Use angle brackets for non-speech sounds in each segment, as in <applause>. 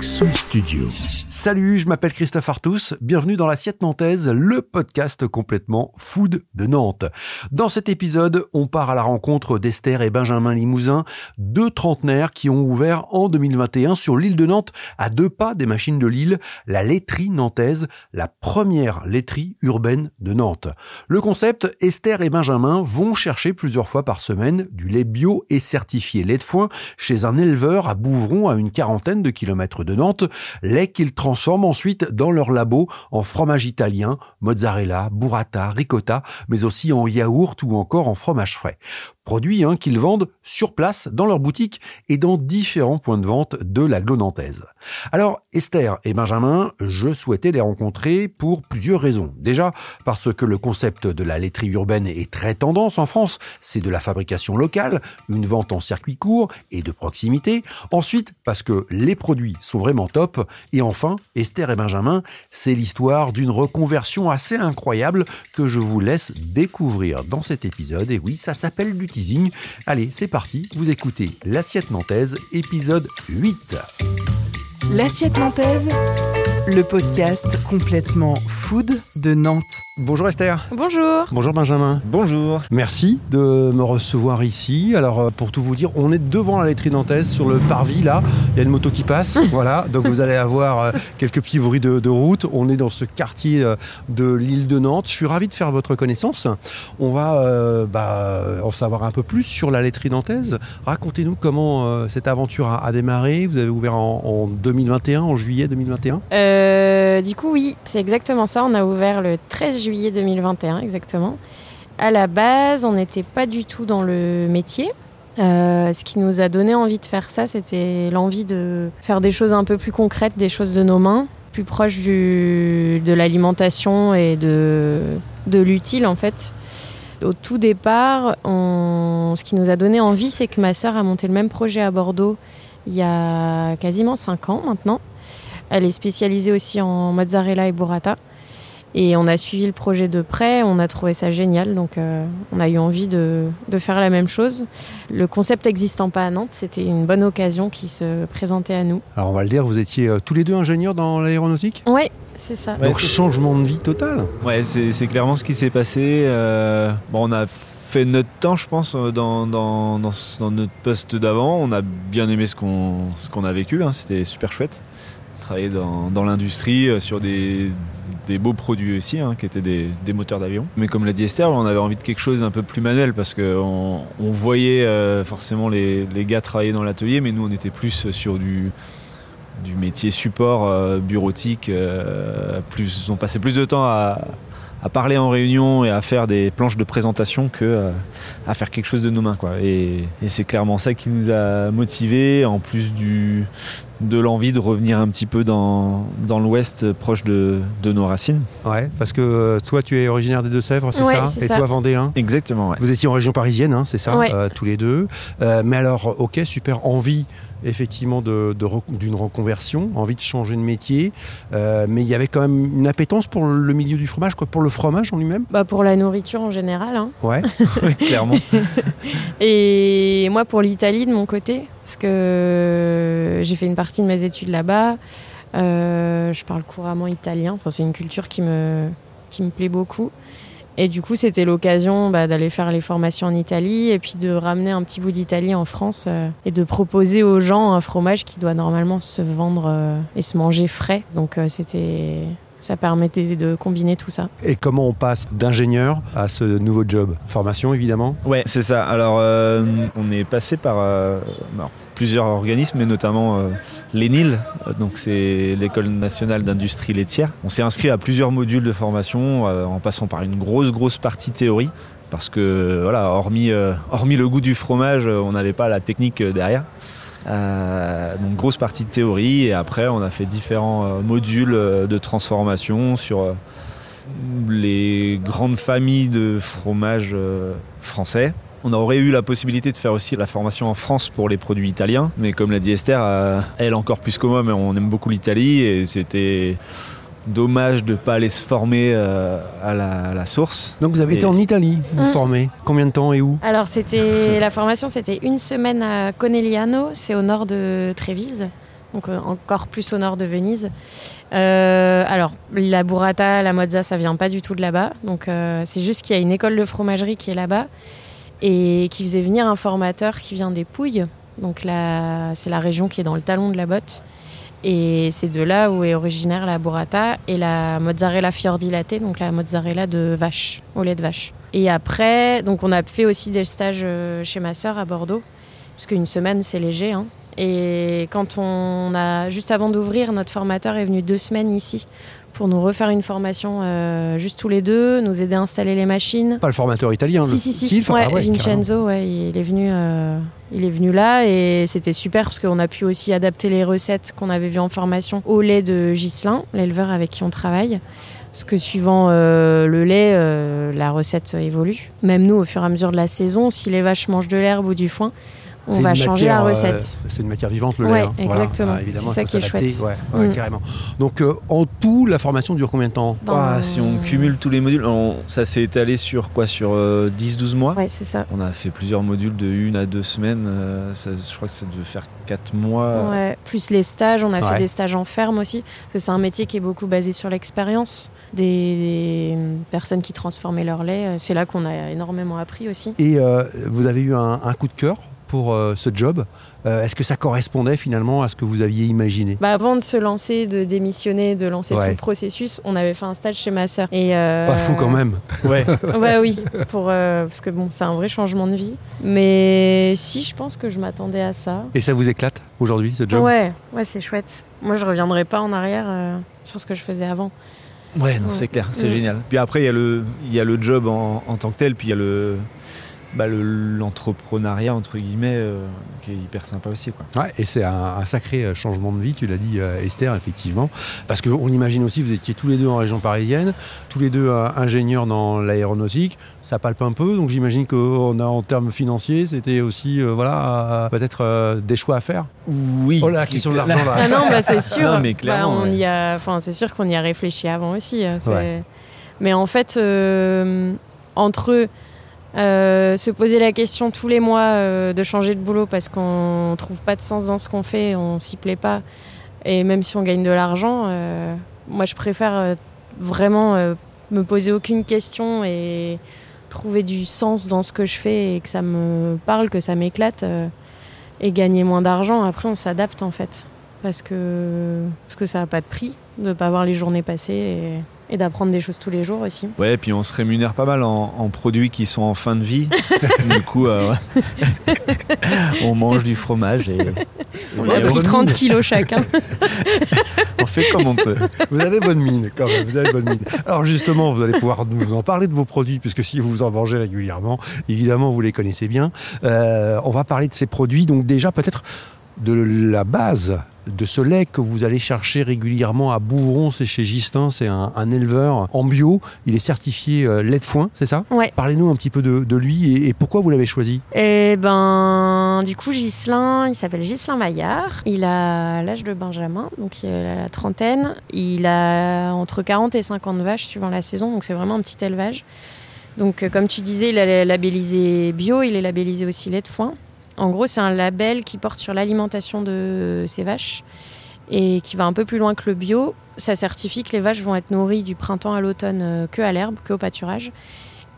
Studio. Salut, je m'appelle Christophe Artus, bienvenue dans l'Assiette Nantaise, le podcast complètement food de Nantes. Dans cet épisode, on part à la rencontre d'Esther et Benjamin Limousin, deux trentenaires qui ont ouvert en 2021 sur l'île de Nantes, à deux pas des machines de l'île, la laiterie nantaise, la première laiterie urbaine de Nantes. Le concept, Esther et Benjamin vont chercher plusieurs fois par semaine du lait bio et certifié lait de foin chez un éleveur à Bouvron à une quarantaine de kilomètres de Nantes, lait qu'ils transforment ensuite dans leur labo en fromage italien, mozzarella, burrata, ricotta, mais aussi en yaourt ou encore en fromage frais. Produits hein, qu'ils vendent sur place dans leur boutique et dans différents points de vente de la nantaise. Alors Esther et Benjamin, je souhaitais les rencontrer pour plusieurs raisons. Déjà parce que le concept de la laiterie urbaine est très tendance en France, c'est de la fabrication locale, une vente en circuit court et de proximité. Ensuite parce que les produits sont vraiment top. Et enfin, Esther et Benjamin, c'est l'histoire d'une reconversion assez incroyable que je vous laisse découvrir dans cet épisode. Et oui, ça s'appelle du Allez, c'est parti, vous écoutez L'Assiette Nantaise, épisode 8. L'Assiette Nantaise, le podcast complètement food de Nantes. Bonjour Esther. Bonjour. Bonjour Benjamin. Bonjour. Merci de me recevoir ici. Alors euh, pour tout vous dire, on est devant la laiterie nantaise sur le parvis là. Il y a une moto qui passe. <laughs> voilà. Donc vous allez avoir euh, quelques petits bruits de, route. On est dans ce quartier euh, de l'île de Nantes. Je suis ravi de faire votre connaissance. On va bah, en savoir un peu plus sur la laiterie nantaise. Racontez-nous comment cette aventure a, démarré. Vous avez ouvert en, en 2021, en juillet 2021. Du coup oui, c'est exactement ça. On a ouvert le 13 juillet 2021 exactement. À la base, on n'était pas du tout dans le métier. Euh, ce qui nous a donné envie de faire ça, c'était l'envie de faire des choses un peu plus concrètes, des choses de nos mains, plus proches de l'alimentation et de, l'utile en fait. Au tout départ, ce qui nous a donné envie, c'est que ma sœur a monté le même projet à Bordeaux il y a quasiment 5 ans maintenant. Elle est spécialisée aussi en mozzarella et burrata. Et on a suivi le projet de près, on a trouvé ça génial, donc euh, on a eu envie de, de, faire la même chose. Le concept n'existant pas à Nantes, c'était une bonne occasion qui se présentait à nous. Alors on va le dire, vous étiez euh, tous les deux ingénieurs dans l'aéronautique? Oui, c'est ça. donc changement de vie total Ouais, c'est clairement ce qui s'est passé. Euh, bon, on a fait notre temps, je pense, dans, dans, dans, notre poste d'avant. On a bien aimé ce qu'on qu'on a vécu, hein. c'était super chouette. Travailler dans, l'industrie sur des beaux produits aussi, hein, qui étaient des, moteurs d'avion. Mais comme l'a dit Esther, on avait envie de quelque chose d'un peu plus manuel parce qu'on on voyait euh, forcément les, gars travailler dans l'atelier, mais nous on était plus sur du, métier support euh, bureautique. Euh, plus, on passait plus de temps à, parler en réunion et à faire des planches de présentation que à faire quelque chose de nos mains. Quoi. Et, et c'est clairement ça qui nous a motivés, en plus du, de l'envie de revenir un petit peu dans, dans l'ouest proche de, de, nos racines. Ouais, parce que euh, toi tu es originaire des Deux-Sèvres, c'est ça Et toi vendéen Exactement, ouais. Vous étiez en région parisienne, hein, c'est ça, euh, tous les deux. Euh, mais alors, ok, super, envie effectivement d'une de, reconversion, envie de changer de métier, mais il y avait quand même une appétence pour le milieu du fromage, quoi, pour le fromage en lui-même? Bah Pour la nourriture en général. Hein. Ouais, <laughs> clairement. <laughs> Et moi pour l'Italie de mon côté, parce que j'ai fait une partie de mes études là-bas. Euh, je parle couramment italien. Enfin, c'est une culture qui me, qui me plaît beaucoup. Et du coup, c'était l'occasion bah, d'aller faire les formations en Italie et puis de ramener un petit bout d'Italie en France euh, et de proposer aux gens un fromage qui doit normalement se vendre euh, et se manger frais. Donc, c'était ça permettait de combiner tout ça. Et comment on passe d'ingénieur à ce nouveau job? Formation évidemment? Ouais, c'est ça. Alors euh, on est passé par euh, plusieurs organismes, mais notamment euh, l'ENIL, donc c'est l'école nationale d'industrie laitière. On s'est inscrit à plusieurs modules de formation en passant par une grosse grosse partie théorie parce que voilà, hormis, hormis le goût du fromage, on n'avait pas la technique derrière. Euh, donc grosse partie de théorie et après on a fait différents euh, modules euh, de transformation sur les grandes familles de fromages français. On aurait eu la possibilité de faire aussi la formation en France pour les produits italiens, mais comme l'a dit Esther, elle encore plus que moi, mais on aime beaucoup l'Italie et c'était dommage de ne pas aller se former euh, à, la, source. Donc vous avez été en Italie, vous mmh. former. Combien de temps et où? Alors c'était <laughs> la formation, c'était une semaine à Conegliano, c'est au nord de Trévise. donc euh, encore plus au nord de Venise. Euh, alors, la burrata, la mozza, ça vient pas du tout de là-bas. Donc, euh, c'est juste qu'il y a une école de fromagerie qui est là-bas et qui faisait venir un formateur qui vient des Pouilles. Donc, là, c'est la région qui est dans le talon de la botte. Et c'est de là où est originaire la burrata et la mozzarella fiordi latte, donc la mozzarella de vache, au lait de vache. Et après, donc on a fait aussi des stages euh, chez ma sœur à Bordeaux, parce qu'une semaine c'est léger. hein. Et quand on a, juste avant d'ouvrir, notre formateur est venu deux semaines ici pour nous refaire une formation euh, juste tous les deux, nous aider à installer les machines. Pas le formateur italien. Si, le... si, si. le for- Ouais, ah ouais. Vincenzo, ouais, il est venu, euh, il est venu là et c'était super parce qu'on a pu aussi adapter les recettes qu'on avait vues en formation au lait de Ghislain, l'éleveur avec qui on travaille. Parce que suivant euh, le lait, la recette évolue. Même nous, au fur et à mesure de la saison, si les vaches mangent de l'herbe ou du foin, on va changer matière, la euh, recette. c'est une matière vivante, le Ouais, lait. hein. Voilà. exactement. Ah, évidemment, C'est ça qui est chouette. Ouais, ouais, Mm. carrément. Donc, euh, en tout, la formation dure combien de temps Ben, Ah, si on cumule tous les modules, on- ça s'est étalé sur quoi? Sur euh, 10-12 mois? Ouais, c'est ça. On a fait plusieurs modules de une à deux semaines. euh, ça- je crois que ça devait faire 4 mois. Ouais, plus les stages, on a Ouais. fait des stages en ferme aussi, parce que c'est un métier qui est beaucoup basé sur l'expérience des, des personnes qui transformaient leur lait. C'est là qu'on a énormément appris aussi. Et euh, vous avez eu un, un coup de cœur? Pour euh, ce job. Euh, Est-ce que ça correspondait finalement à ce que vous aviez imaginé? Bah, avant de se lancer, de démissionner, de lancer Ouais. tout le processus, on avait fait un stage chez ma sœur. Et euh, Pas fou quand même. <laughs> Ouais. <laughs> Ouais, oui, pour, euh, parce que bon, c'est un vrai changement de vie. Mais si, je pense que je m'attendais à ça. Et ça vous éclate aujourd'hui, ce job? Ouais, ouais, c'est chouette. Moi, je reviendrai pas en arrière euh, sur ce que je faisais avant. Ouais, non, Ouais. c'est clair, c'est Mm. génial. Puis après, il y, a le- il y a le job en, en tant que tel, puis il y a le bah, le- l'entrepreneuriat, entre guillemets, euh, qui est hyper sympa aussi. Quoi. Ouais, et c'est un, un sacré euh, changement de vie, tu l'as dit euh, Esther, effectivement. Parce qu'on imagine aussi, vous étiez tous les deux en région parisienne, tous les deux euh, ingénieurs dans l'aéronautique, ça palpe un peu, donc j'imagine qu'en en termes financiers, c'était aussi, euh, voilà, euh, peut-être euh, des choix à faire. Oui. Oh là, la question de l'argent là. Ah non, bah, c'est sûr. <laughs> Non, mais Bah, on ouais. y a, enfin, c'est sûr qu'on y a réfléchi avant aussi. hein, Ouais. Mais en fait, euh, entre euh, se poser la question tous les mois euh, de changer de boulot parce qu'on trouve pas de sens dans ce qu'on fait, on s'y plaît pas, et même si on gagne de l'argent, euh, moi je préfère vraiment me poser aucune question et trouver du sens dans ce que je fais et que ça me parle, que ça m'éclate et gagner moins d'argent. Après, on s'adapte en fait parce que, parce que ça n'a pas de prix de ne pas voir les journées passer et d'apprendre des choses tous les jours aussi. Ouais, et puis on se rémunère pas mal en, en produits qui sont en fin de vie. <laughs> du coup, euh, <laughs> on mange du fromage et, On a pris bonne 30 mine. kilos chacun. <laughs> on fait comme on peut. Vous avez bonne mine, quand même. Vous avez bonne mine. Alors justement, vous allez pouvoir nous en parler de vos produits, puisque si vous en mangez régulièrement, évidemment, vous les connaissez bien. Euh, on va parler de ces produits. Donc déjà, peut-être de la base de ce lait que vous allez chercher régulièrement à Bouvron, c'est chez Gistin, c'est un, un éleveur en bio. Il est certifié euh, lait de foin, c'est ça? Ouais. Parlez-nous un petit peu de, de lui et, et pourquoi vous l'avez choisi? Et ben, du coup, Ghislain, il s'appelle Ghislain Maillard. Il a l'âge de Benjamin, donc il a la trentaine. Il a entre 40 et 50 vaches suivant la saison, donc c'est vraiment un petit élevage. Donc, euh, comme tu disais, il est labellisé bio, il est labellisé aussi lait de foin. En gros, c'est un label qui porte sur l'alimentation de ces vaches et qui va un peu plus loin que le bio. Ça certifie que les vaches vont être nourries du printemps à l'automne euh, que à l'herbe, que au pâturage.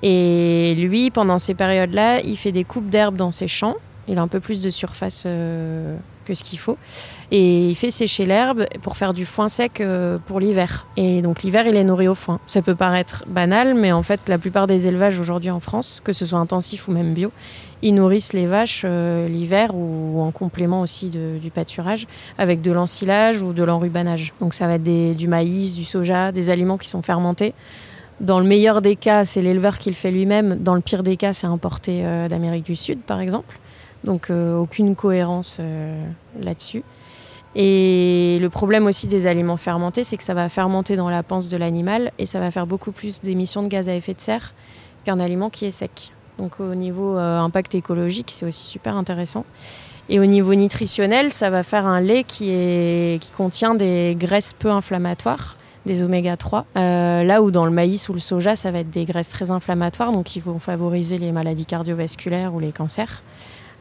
Et lui, pendant ces périodes-là, il fait des coupes d'herbe dans ses champs. Il a un peu plus de surface euh, que ce qu'il faut. Et il fait sécher l'herbe pour faire du foin sec euh, pour l'hiver. Et donc l'hiver, il est nourri au foin. Ça peut paraître banal, mais en fait, la plupart des élevages aujourd'hui en France, que ce soit intensif ou même bio, ils nourrissent les vaches euh, l'hiver ou en complément aussi du pâturage avec de l'ensilage ou de l'enrubanage. Donc ça va être du maïs, du soja, des aliments qui sont fermentés. Dans le meilleur des cas, c'est l'éleveur qui le fait lui-même. Dans le pire des cas, c'est importé euh, d'Amérique du Sud, par exemple. Donc euh, aucune cohérence là-dessus. Et le problème aussi des aliments fermentés, c'est que ça va fermenter dans la panse de l'animal et ça va faire beaucoup plus d'émissions de gaz à effet de serre qu'un aliment qui est sec. Donc au niveau euh, impact écologique, c'est aussi super intéressant. Et au niveau nutritionnel, ça va faire un lait qui, contient des graisses peu inflammatoires, des oméga 3. Euh, là où dans le maïs ou le soja, ça va être des graisses très inflammatoires, donc qui vont favoriser les maladies cardiovasculaires ou les cancers.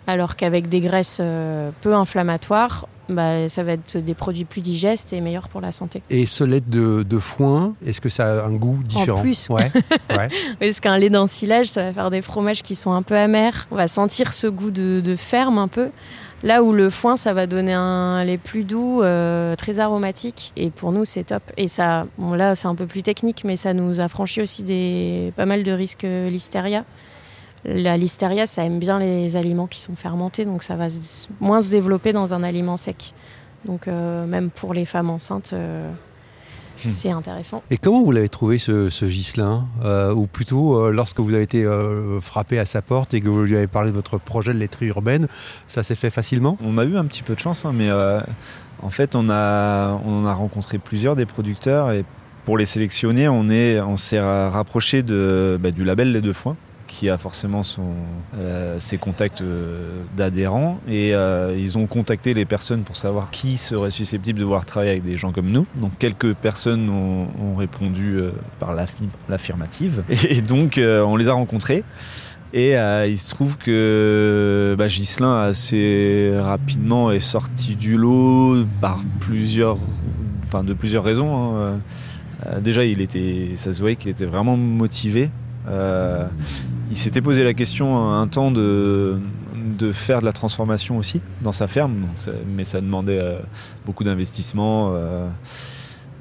Alors qu'avec des graisses euh, peu inflammatoires, bah, ça va être des produits plus digestes et meilleurs pour la santé. Et ce lait de, de foin, est-ce que ça a un goût différent En plus, ouais. <laughs> ouais. Parce qu'un lait d'ensilage, ça va faire des fromages qui sont un peu amers. On va sentir ce goût de, de ferme un peu. Là où le foin, ça va donner un lait plus doux, euh, très aromatique. Et pour nous, c'est top. Et ça, bon, là, c'est un peu plus technique, mais ça nous a franchi aussi des, pas mal de risques euh, listeria. La listeria, ça aime bien les aliments qui sont fermentés, donc ça va moins se développer dans un aliment sec. Donc euh, même pour les femmes enceintes, euh, Hmm. c'est intéressant. Et comment vous l'avez trouvé ce, ce Ghislain Euh, Ou plutôt, euh, lorsque vous avez été euh, frappé à sa porte et que vous lui avez parlé de votre projet de laiterie urbaine, ça s'est fait facilement? On a eu un petit peu de chance, hein, mais euh, en fait, on a, on a rencontré plusieurs des producteurs et pour les sélectionner, on est, on s'est ra- rapproché de, bah, du label Les Deux Foins qui a forcément euh, ses contacts euh, d'adhérents et euh, ils ont contacté les personnes pour savoir qui serait susceptible de vouloir travailler avec des gens comme nous. Donc quelques personnes ont, répondu par l'affi- l'affirmative <laughs> et, donc on les a rencontrés. Et il se trouve que bah, Ghislain assez rapidement est sorti du lot par plusieurs, enfin de plusieurs raisons. hein. Déjà, il était, ça se voyait qu'il était vraiment motivé. Euh, il s'était posé la question un temps de, de faire de la transformation aussi dans sa ferme, mais ça demandait euh, beaucoup d'investissement. euh,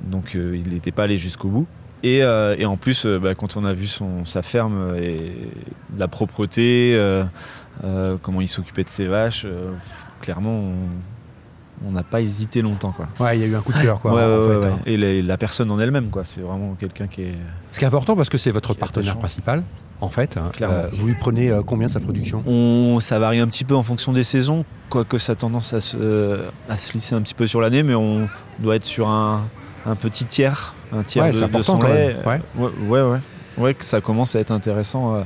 donc il n'était pas allé jusqu'au bout. Et, en plus, bah, quand on a vu sa ferme et la propreté, comment il s'occupait de ses vaches, clairement, on n'a pas hésité longtemps. Quoi. Ouais, il y a eu un coup de cœur, quoi. Ouais, en ouais, fait, ouais, hein. Et la, la personne en elle-même, quoi. C'est vraiment quelqu'un qui est. Ce qui est important parce que c'est votre partenaire principal, en fait. hein. Clairement. Euh, vous lui prenez euh, combien de sa production? On, ça varie un petit peu en fonction des saisons, quoique ça a tendance à se, euh, à se lisser un petit peu sur l'année, mais on doit être sur un, un petit tiers, un tiers Ouais, de, c'est de important son lait. Ouais. Ouais, ouais, ouais. Ouais, que ça commence à être intéressant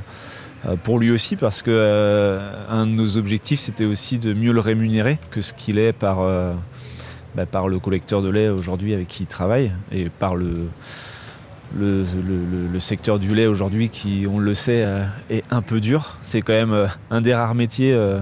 pour lui aussi, parce que euh, un de nos objectifs, c'était aussi de mieux le rémunérer que ce qu'il est par, euh, bah, par le collecteur de lait aujourd'hui avec qui il travaille, et par le, le, secteur du lait aujourd'hui qui, on le sait, euh, est un peu dur. C'est quand même euh, un des rares métiers euh,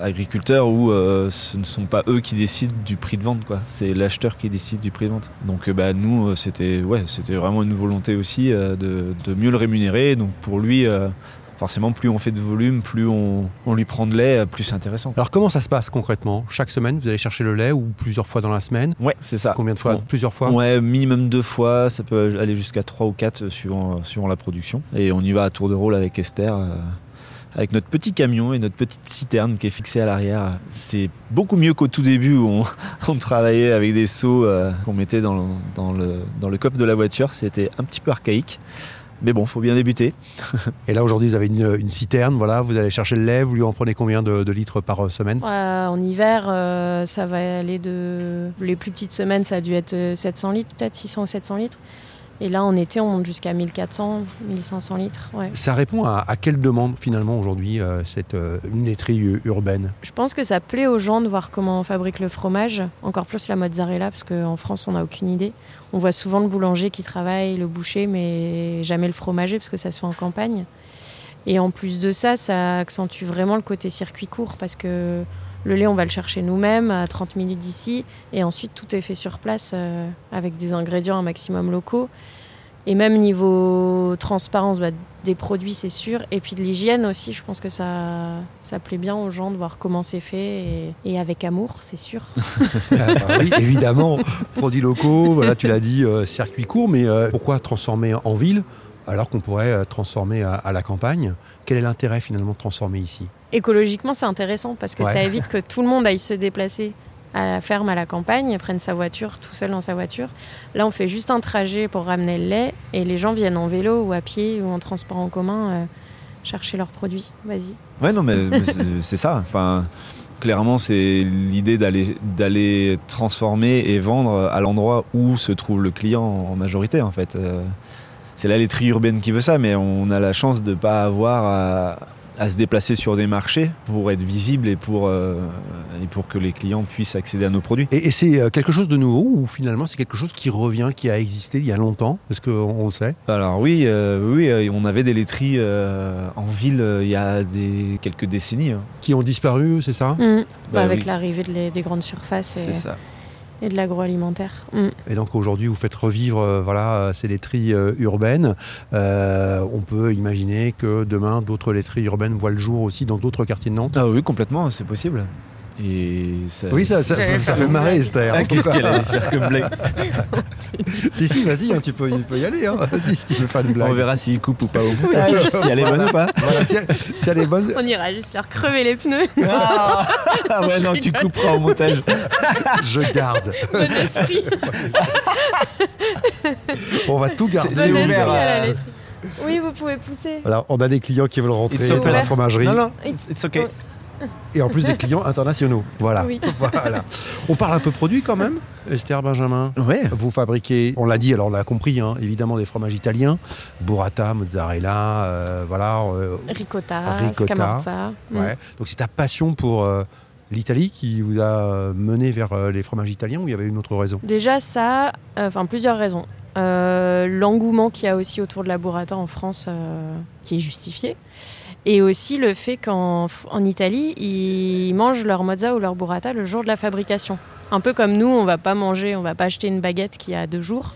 agriculteurs où euh, ce ne sont pas eux qui décident du prix de vente. C'est l'acheteur qui décide du prix de vente. Donc euh, bah, nous, euh, c'était ouais, c'était vraiment une volonté aussi euh, de, de mieux le rémunérer. Donc pour lui, euh, forcément, plus on fait de volume, plus on, on lui prend de lait, euh, plus c'est intéressant. Alors, comment ça se passe concrètement? Chaque semaine, vous allez chercher le lait ou plusieurs fois dans la semaine? Ouais, c'est ça. Combien de fois? Bon. Plusieurs fois? Ouais, minimum deux fois, ça peut aller jusqu'à trois ou quatre euh, suivant, euh, suivant la production. Et on y va à tour de rôle avec Esther, euh, avec notre petit camion et notre petite citerne qui est fixée à l'arrière. C'est beaucoup mieux qu'au tout début où on, <laughs> on travaillait avec des seaux euh, qu'on mettait dans le, dans, le, dans le coffre de la voiture. C'était un petit peu archaïque. Mais bon, faut bien débuter. <laughs> Et là, aujourd'hui, vous avez une, une citerne, voilà, vous allez chercher le lait, vous lui en prenez combien de, de litres par euh, semaine? Euh, en hiver, euh, ça va aller de. Les plus petites semaines, ça a dû être euh, 700 litres, peut-être 600 ou 700 litres. Et là, en été, on monte jusqu'à 1400, 1500 litres. Ouais. Ça répond à, à quelle demande finalement aujourd'hui, euh, cette euh, laiterie urbaine? Je pense que ça plaît aux gens de voir comment on fabrique le fromage, encore plus la mozzarella, parce qu'en France, on n'a aucune idée. On voit souvent le boulanger qui travaille, le boucher, mais jamais le fromager, parce que ça se fait en campagne. Et en plus de ça, ça accentue vraiment le côté circuit court, parce que le lait, on va le chercher nous-mêmes à 30 minutes d'ici, et ensuite tout est fait sur place euh, avec des ingrédients un maximum locaux. Et même niveau transparence bah, des produits, c'est sûr. Et puis de l'hygiène aussi, je pense que ça, ça plaît bien aux gens de voir comment c'est fait et, avec amour, c'est sûr. <laughs> Ah, bah Oui, évidemment, produits locaux, voilà, tu l'as dit, euh, circuit court, mais euh, pourquoi transformer en ville? Alors qu'on pourrait euh, transformer à, à la campagne Quel est l'intérêt finalement de transformer ici? Écologiquement, c'est intéressant parce que Ouais. ça évite que tout le monde aille se déplacer à la ferme, à la campagne, prenne sa voiture tout seul dans sa voiture. Là, on fait juste un trajet pour ramener le lait et les gens viennent en vélo ou à pied ou en transport en commun euh, chercher leurs produits. Vas-y. Ouais, non, mais, c'est- <laughs> c'est ça. Enfin, clairement, c'est l'idée d'aller d'aller transformer et vendre à l'endroit où se trouve le client en majorité, en fait. Euh, C'est la laiterie urbaine qui veut ça, mais on a la chance de ne pas avoir à, à se déplacer sur des marchés pour être visible et pour, euh, et pour que les clients puissent accéder à nos produits. Et, et c'est euh, quelque chose de nouveau ou finalement c'est quelque chose qui revient, qui a existé il y a longtemps? Est-ce qu'on le sait? Alors oui, euh, oui, euh, on avait des laiteries euh, en ville euh, il y a des, quelques décennies. hein. Qui ont disparu, c'est ça? Mm. Bah avec oui. l'arrivée de des grandes surfaces C'est ça. Et de l'agroalimentaire. Mm. Et donc aujourd'hui, vous faites revivre euh, voilà, euh, ces laiteries euh, urbaines. Euh, on peut imaginer que demain, d'autres laiteries urbaines voient le jour aussi dans d'autres quartiers de Nantes? Ah oui, complètement, c'est possible. Et ça, Oui, ça, ça, ça, ça fait marrer, Esther. Ah, Qu'est-ce qu'elle allait faire comme blague <laughs> si, si, vas-y, hein, tu, peux, tu peux y aller. Hein. Vas-y, si tu veux faire une blague. On verra s'il coupe ou pas au montage, si elle est bonne ou pas. Voilà, si, elle, si elle est bonne, On ira juste leur crever les pneus. Ah, Ah ouais, non, tu couperas au montage. je garde. Bon esprit. On va tout garder. C'est- Bon ouvert à la. Oui, vous pouvez pousser. Alors, on a des clients qui veulent rentrer dans la fromagerie Non, non, It's- it's okay. Et en plus des clients internationaux. Voilà. Oui. <laughs> voilà. On parle un peu produit quand même, Esther Benjamin. Ouais. Vous fabriquez, on l'a dit, alors on l'a compris, hein, évidemment des fromages italiens, burrata, mozzarella, euh, voilà. euh, Ricotta, Ricotta. scamorza. Mm. Donc c'est ta passion pour euh, l'Italie qui vous a mené vers euh, les fromages italiens ou il y avait une autre raison? Déjà ça, euh, enfin plusieurs raisons. Euh, L'engouement qu'il y a aussi autour de la burrata en France, euh, qui est justifié. Et aussi le fait qu'en en Italie, ils mangent leur mozza ou leur burrata le jour de la fabrication. Un peu comme nous, on va pas manger, on va pas acheter une baguette qui a deux jours.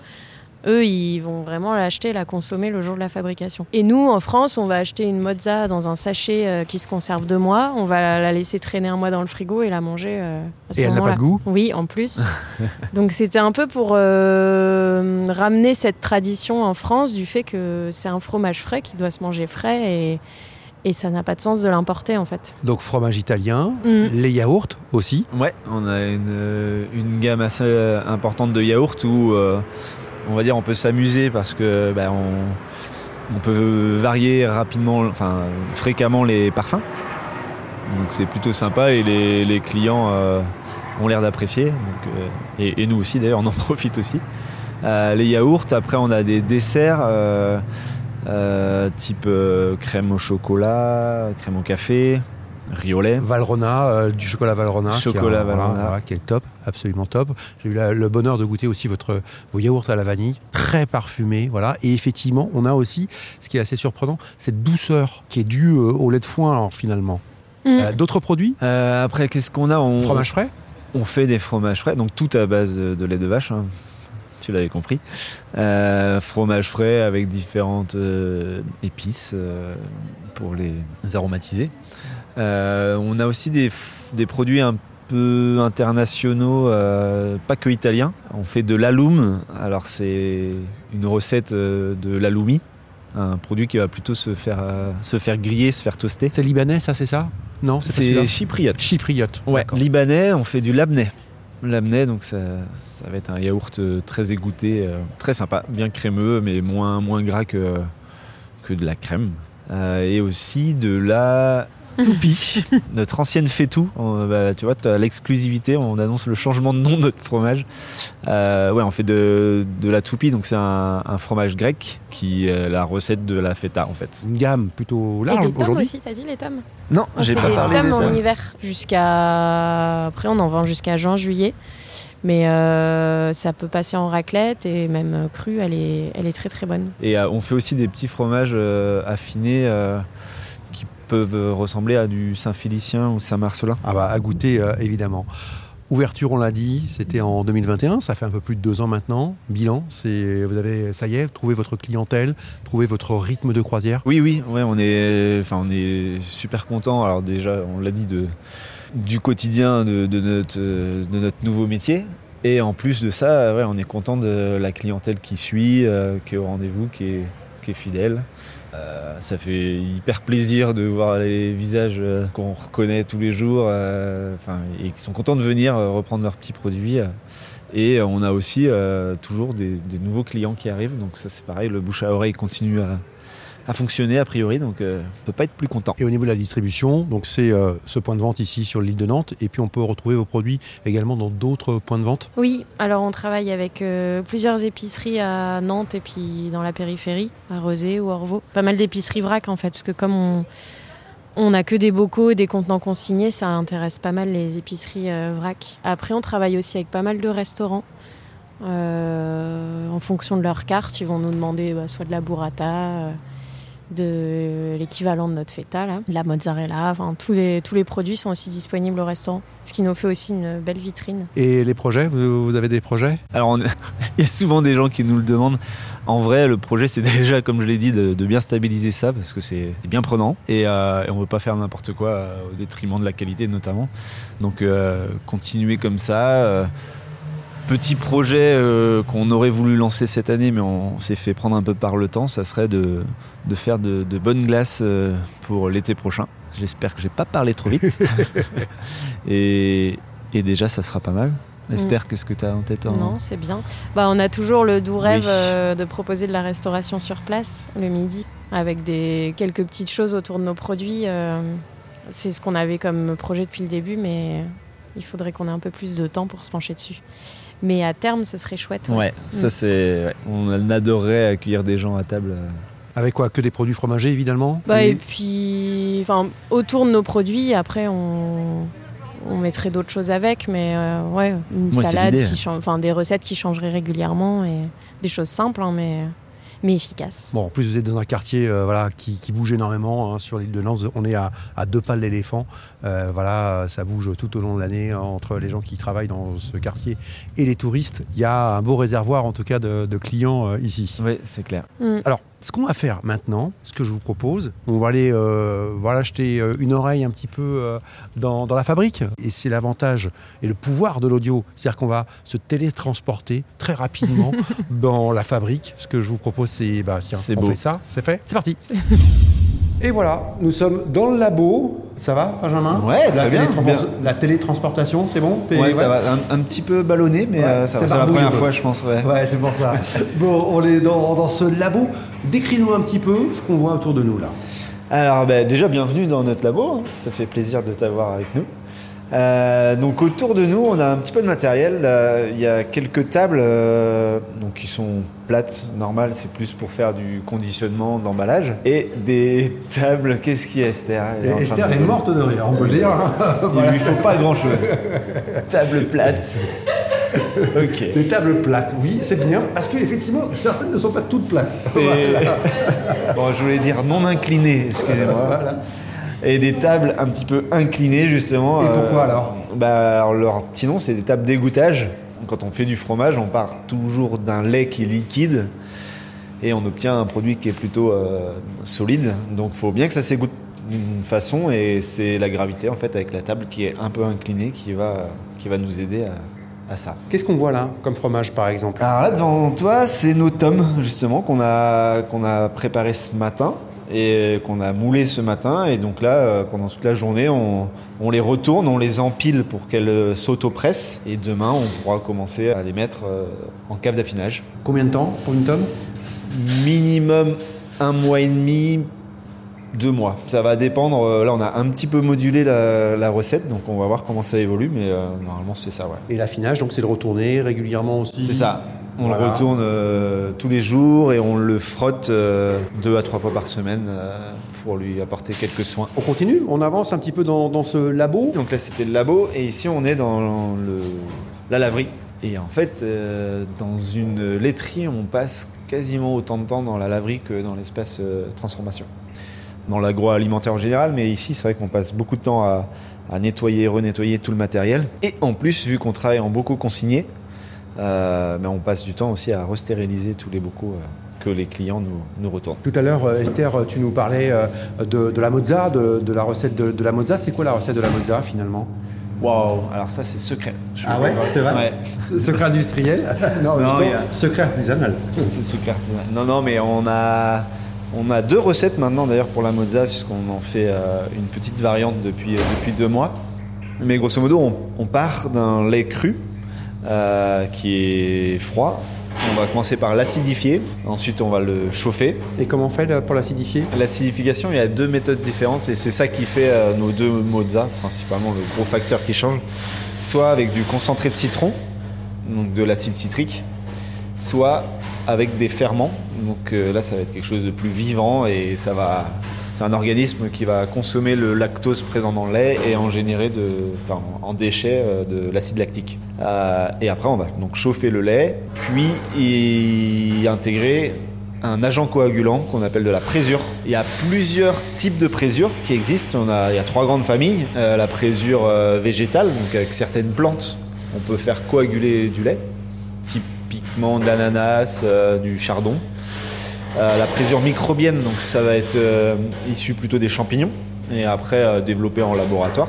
Eux, ils vont vraiment l'acheter, la consommer le jour de la fabrication. Et nous, en France, on va acheter une mozza dans un sachet euh, qui se conserve deux mois. On va la, la laisser traîner un mois dans le frigo et la manger euh, à ce Et elle n'a pas de goût Oui, en plus. <laughs> Donc c'était un peu pour euh, ramener cette tradition en France du fait que c'est un fromage frais qui doit se manger frais et, et ça n'a pas de sens de l'importer en fait. Donc fromage italien, Mm. les yaourts aussi. Ouais, on a une, euh, une gamme assez euh, importante de yaourts où euh, on va dire on peut s'amuser parce que bah, on, on peut varier rapidement, enfin fréquemment les parfums. Donc c'est plutôt sympa et les, les clients euh, ont l'air d'apprécier. Euh, et, et nous aussi d'ailleurs, on en <laughs> profite aussi. Euh, les yaourts, après on a des desserts type euh, crème au chocolat, crème au café, riz au lait. Valrhona, euh, du chocolat Valrhona. qui Chocolat voilà, voilà, qui est top, absolument top. J'ai eu la- le bonheur de goûter aussi votre, vos yaourts à la vanille, très parfumés. Voilà. Et effectivement, on a aussi, ce qui est assez surprenant, cette douceur qui est due euh, au lait de foin alors, finalement. Mm. Euh, D'autres produits? Euh, après, qu'est-ce qu'on a? On, Fromage frais? on fait des fromages frais, donc tout à base de, de lait de vache. hein. Tu l'avais compris. Euh, fromage frais avec différentes euh, épices euh, pour les aromatiser. On a aussi des, produits un peu internationaux, pas que italiens. On fait de l'aloum. Alors c'est une recette de l'aloumi, un produit qui va plutôt se faire, se faire griller, se faire toaster. C'est libanais, ça, c'est ça? Non, c'est chypriote. Chypriote. Ouais, libanais, on fait du labneh. Labneh, donc ça, ça va être un yaourt euh, très égoutté, euh, très sympa, bien crémeux, mais moins, moins gras que, que de la crème. Euh, et aussi de la toupie, <laughs> notre ancienne faitout. On- bah, tu vois, tu as l'exclusivité, on annonce le changement de nom de notre fromage. Euh, ouais, on fait de, de la toupie, donc c'est un, un fromage grec qui est la recette de la feta en fait. Une gamme plutôt Et large des tomes aujourd'hui. aussi, t'as dit les tomes? Non, On j'ai pas des parlé des tomes en hiver jusqu'à après on en vend jusqu'à juin juillet. Mais euh, ça peut passer en raclette et même euh, crue, elle est, elle est très très bonne. Et euh, on fait aussi des petits fromages euh, affinés euh, peuvent euh, ressembler à du Saint-Félicien ou Saint-Marcelin. Ah bah, à goûter, euh, évidemment. Ouverture, on l'a dit, c'était en 2021, ça fait un peu plus de deux ans maintenant. Bilan, c'est vous avez, ça y est, trouvé votre clientèle, trouvé votre rythme de croisière. Oui, oui, ouais, on est, enfin, on est super content. Alors déjà, on l'a dit de du quotidien de, de notre euh, de notre nouveau métier. Et en plus de ça, ouais, on est content de la clientèle qui suit, euh, qui est au rendez-vous, qui est, qui est fidèle. Euh, ça fait hyper plaisir de voir les visages euh, qu'on reconnaît tous les jours euh, et qui sont contents de venir euh, reprendre leurs petits produits. Et on a aussi toujours des, des nouveaux clients qui arrivent. Donc ça c'est pareil, le bouche à oreille continue à, à fonctionner a priori. Donc euh, on peut pas être plus content. Et au niveau de la distribution, donc c'est euh, ce point de vente ici sur l'île de Nantes, et puis on peut retrouver vos produits également dans d'autres points de vente. Oui, alors on travaille avec euh, plusieurs épiceries à Nantes et puis dans la périphérie, à Rezé ou Orvaux. Pas mal d'épiceries vrac en fait, parce que comme on, On n'a que des bocaux, des contenants consignés, ça intéresse pas mal les épiceries euh, vrac. Après, on travaille aussi avec pas mal de restaurants. Euh, en fonction de leur carte, ils vont nous demander bah, soit de la burrata, euh, de l'équivalent de notre feta, là, de la mozzarella. Enfin, tous les, tous les produits sont aussi disponibles au restaurant, ce qui nous fait aussi une belle vitrine. Et les projets, vous, vous avez des projets? Alors, on- <laughs> il y a souvent des gens qui nous le demandent. En vrai, le projet, c'est <laughs> déjà, comme je l'ai dit, de, de bien stabiliser ça parce que c'est bien prenant et, euh, et on veut pas faire n'importe quoi euh, au détriment de la qualité, notamment. Donc, euh, continuer comme ça. Petit projet euh, qu'on aurait voulu lancer cette année, mais on s'est fait prendre un peu par le temps, ça serait de, de faire de, de bonnes glaces euh, pour l'été prochain. J'espère que j'ai pas parlé trop vite. <laughs> et, et déjà, ça sera pas mal. Esther, qu'est-ce que tu as en tête en... Non, c'est bien. Bah, on a toujours le doux rêve Oui. euh, de proposer de la restauration sur place le midi, avec des quelques petites choses autour de nos produits. c'est ce qu'on avait comme projet depuis le début, mais il faudrait qu'on ait un peu plus de temps pour se pencher dessus. Mais à terme, ce serait chouette. ouais. Ouais, ça Mm. c'est. ouais. On adorerait accueillir des gens à table. euh. Avec quoi? Que des produits fromagers, évidemment? Bah, Et- et puis, enfin, autour de nos produits, après, on, on mettrait d'autres choses avec, mais euh, ouais, une Moi, c'est salade, qui change, enfin, des recettes qui changeraient régulièrement et des choses simples, hein, mais, mais efficaces. Bon, en plus, vous êtes dans un quartier euh, voilà, qui, qui bouge énormément hein, sur l'île de Nantes. On est à, à deux pas de l'éléphant. Euh, voilà, ça bouge tout au long de l'année hein, entre les gens qui travaillent dans ce quartier et les touristes. Il y a un beau réservoir, en tout cas, de, de clients euh, ici. Oui, c'est clair. Mm. Alors, ce qu'on va faire maintenant, ce que je vous propose, on va aller euh, voilà, jeter euh, une oreille un petit peu euh, dans, dans la fabrique. Et c'est l'avantage et le pouvoir de l'audio. C'est-à-dire qu'on va se télétransporter très rapidement <laughs> dans la fabrique. Ce que je vous propose, c'est, bah, tiens, on beau. fait ça, c'est fait, c'est parti. <laughs> Et voilà, nous sommes dans le labo. Ça va, Benjamin Ouais, la, très bien, la télétransportation, c'est bon T'es- Ouais, ça va un, un petit peu ballonné, mais Ouais, euh, ça c'est va, c'est la première ouais. fois, je pense. Ouais. Ouais, c'est pour ça. <laughs> bon, on est dans, dans ce labo. Décris-nous un petit peu ce qu'on voit autour de nous là. Alors, bah, déjà, bienvenue dans notre labo. Ça fait plaisir de t'avoir avec nous. Euh, donc, autour de nous, on a un petit peu de matériel. Là, Il y a quelques tables euh, donc, qui sont plates, normales. C'est plus pour faire du conditionnement, d'emballage. Et des <laughs> tables. Qu'est-ce qu'il y a, Esther? Elle est Esther de- est morte de rire, on peut le dire. <laughs> Il lui faut pas grand chose. <laughs> Table plate. ok. Des tables plates, oui, c'est bien, parce qu'effectivement, certaines ne sont pas toutes plates. C'est- bon, je voulais dire non incliné, excusez-moi. Voilà. Et des tables un petit peu inclinées, justement. Et pourquoi alors? bah, alors, Leur petit nom, c'est des tables d'égouttage. Quand on fait du fromage, on part toujours d'un lait qui est liquide et on obtient un produit qui est plutôt euh, solide. Donc, il faut bien que ça s'égoutte d'une façon et c'est la gravité, en fait, avec la table qui est un peu inclinée qui va, qui va nous aider à, à ça. Qu'est-ce qu'on voit là, comme fromage par exemple? Alors là devant toi, c'est nos tomes justement qu'on a qu'on a préparé ce matin et qu'on a moulé ce matin et donc là euh, pendant toute la journée on, on les retourne, on les empile pour qu'elles euh, s'autopressent et demain on pourra commencer à les mettre euh, en cave d'affinage. Combien de temps pour une tome? Minimum un mois et demi, deux mois. Ça va dépendre. euh, Là on a un petit peu modulé la, la recette donc on va voir comment ça évolue mais euh, normalement c'est ça ouais. Et l'affinage, donc c'est le retourner régulièrement aussi? C'est ça. On Voilà. le retourne euh, tous les jours et on le frotte euh, deux à trois fois par semaine euh, pour lui apporter quelques soins. On continue, on avance un petit peu dans, dans ce labo. Donc là c'était le labo et ici on est dans le, la laverie. Et en fait, dans une laiterie, on passe quasiment autant de temps dans la laverie que dans l'espace transformation. Dans l'agroalimentaire en général, mais ici c'est vrai qu'on passe beaucoup de temps à, à nettoyer, renettoyer tout le matériel. Et en plus, vu qu'on travaille en bocaux consignés, euh, ben, on passe du temps aussi à restériliser tous les bocaux euh, que les clients nous, nous retournent. Tout à l'heure, euh, Esther, tu nous parlais de, de la mozza, de, de la recette de, de la mozza. C'est quoi la recette de la mozza finalement? Waouh Alors ça c'est secret. Je Ah ouais, c'est vrai Ouais. <laughs> Secret industriel <laughs> Non, Non, justement, a- secret artisanal. C'est super artisanal. Non, non, mais on a, on a deux recettes maintenant d'ailleurs pour la mozza, puisqu'on en fait euh, une petite variante depuis, euh, depuis deux mois. Mais grosso modo, on, on part d'un lait cru euh, qui est froid. On va commencer par l'acidifier, ensuite on va le chauffer. Et comment on fait là, pour l'acidifier? L'acidification, il y a deux méthodes différentes et c'est ça qui fait euh, nos deux mozza, principalement le gros facteur qui change. Soit avec du concentré de citron, donc de l'acide citrique, soit avec des ferments. Donc euh, là, ça va être quelque chose de plus vivant et ça va, C'est un organisme qui va consommer le lactose présent dans le lait et en générer en déchets euh, de l'acide lactique. Euh, et après, on va donc chauffer le lait, puis y intégrer un agent coagulant qu'on appelle de la présure. Il y a plusieurs types de présure qui existent. On a, il y a trois grandes familles. Euh, la présure végétale, donc avec certaines plantes, on peut faire coaguler du lait, typiquement de l'ananas, du chardon. Euh, la présure microbienne, donc ça va être euh, issu plutôt des champignons et après euh, développé en laboratoire.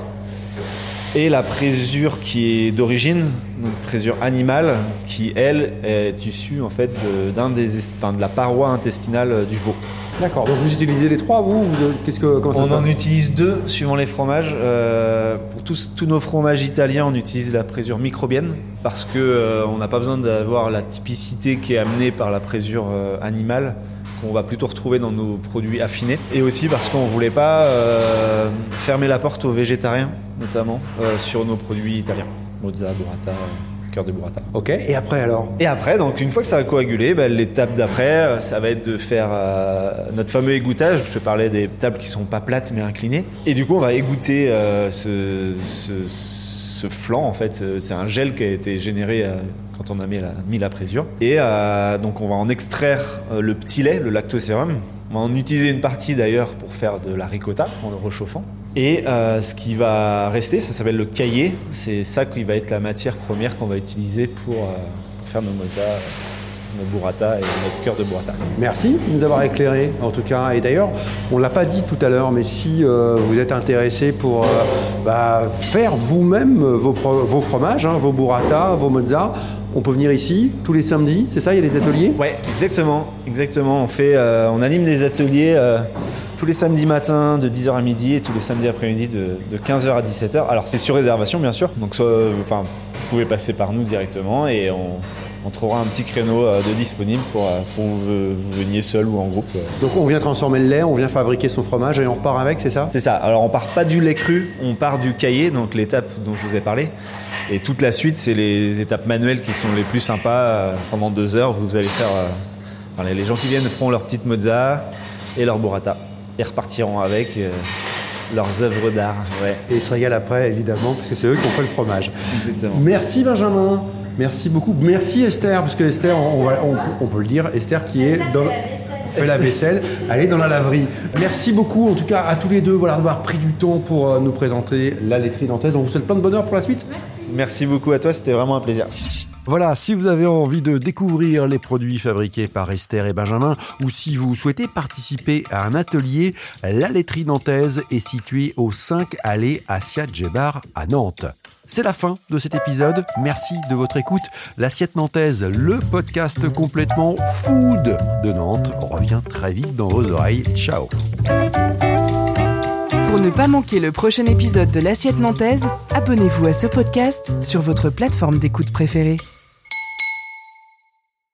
Et la présure qui est d'origine, donc présure animale, qui elle est issue en fait des, de la paroi intestinale du veau. D'accord. Donc vous utilisez les trois, vous vous- Qu'est-ce que comment ça On se en utilise deux suivant les fromages. Euh, pour tous, tous nos fromages italiens, on utilise la présure microbienne parce que euh, on n'a pas besoin d'avoir la typicité qui est amenée par la présure euh, animale qu'on va plutôt retrouver dans nos produits affinés. Et aussi parce qu'on voulait pas euh, fermer la porte aux végétariens, notamment euh, sur nos produits italiens. Mozza, burrata, euh, cœur de burrata. Ok. Et après alors? Et après, donc une fois que ça va coaguler, bah, l'étape d'après, ça va être de faire euh, notre fameux égouttage. Je te parlais des tables qui sont pas plates mais inclinées. Et du coup, on va égoutter euh, ce, ce, ce flan. En fait, c'est un gel qui a été généré euh, quand on a mis la, mis la présure. Et euh, donc, on va en extraire euh, le petit lait, le lactosérum. On va en utiliser une partie d'ailleurs pour faire de la ricotta en le réchauffant. Et euh, ce qui va rester, ça s'appelle le caillé. C'est ça qui va être la matière première qu'on va utiliser pour euh, faire nos mozza, nos burrata et notre cœur de burrata. Merci de nous avoir éclairé en tout cas. Et d'ailleurs, on l'a pas dit tout à l'heure, mais si euh, vous êtes intéressé pour euh, bah, faire vous-même vos, pro- vos fromages, hein, vos burrata, vos mozza, on peut venir ici tous les samedis. C'est ça Il y a des ateliers? Ouais, exactement, exactement. On fait, euh, on anime des ateliers euh, tous les samedis matins de 10h à midi et tous les samedis après-midi de, de 15h à 17h. Alors c'est sur réservation bien sûr, donc soit, euh, enfin vous pouvez passer par nous directement et on, on trouvera un petit créneau euh, de disponible pour, euh, pour que vous, vous veniez seul ou en groupe. euh. Donc on vient transformer le lait, on vient fabriquer son fromage et on repart avec, c'est ça? C'est ça. Alors on part pas du lait cru, on part du cahier, donc l'étape dont je vous ai parlé. Et toute la suite, c'est les étapes manuelles qui sont les plus sympas. Euh, Pendant deux heures, vous allez faire. euh, enfin, les- gens qui viennent feront leur petite mozza et leur burrata et repartiront avec euh, leurs œuvres d'art. Ouais, Et ils se régalent après, évidemment, parce que c'est eux qui ont fait le fromage. exactement. Merci Benjamin. Merci beaucoup. Merci Esther, parce que Esther, on, va- on peut- on peut le dire, Esther qui est dans fait la vaisselle, elle est dans la laverie. Merci beaucoup en tout cas à tous les deux voilà, d'avoir pris du temps pour euh, nous présenter la laiterie nantaise. On vous souhaite plein de bonheur pour la suite. Merci beaucoup à toi, c'était vraiment un plaisir. Voilà, si vous avez envie de découvrir les produits fabriqués par Esther et Benjamin, ou si vous souhaitez participer à un atelier, la laiterie nantaise est située au 5 allée Asia Djebar à Nantes. C'est la fin de cet épisode. Merci de votre écoute. L'assiette nantaise, le podcast complètement food de Nantes, revient très vite dans vos oreilles. Ciao. Pour ne pas manquer le prochain épisode de l'Assiette Nantaise, abonnez-vous à ce podcast sur votre plateforme d'écoute préférée.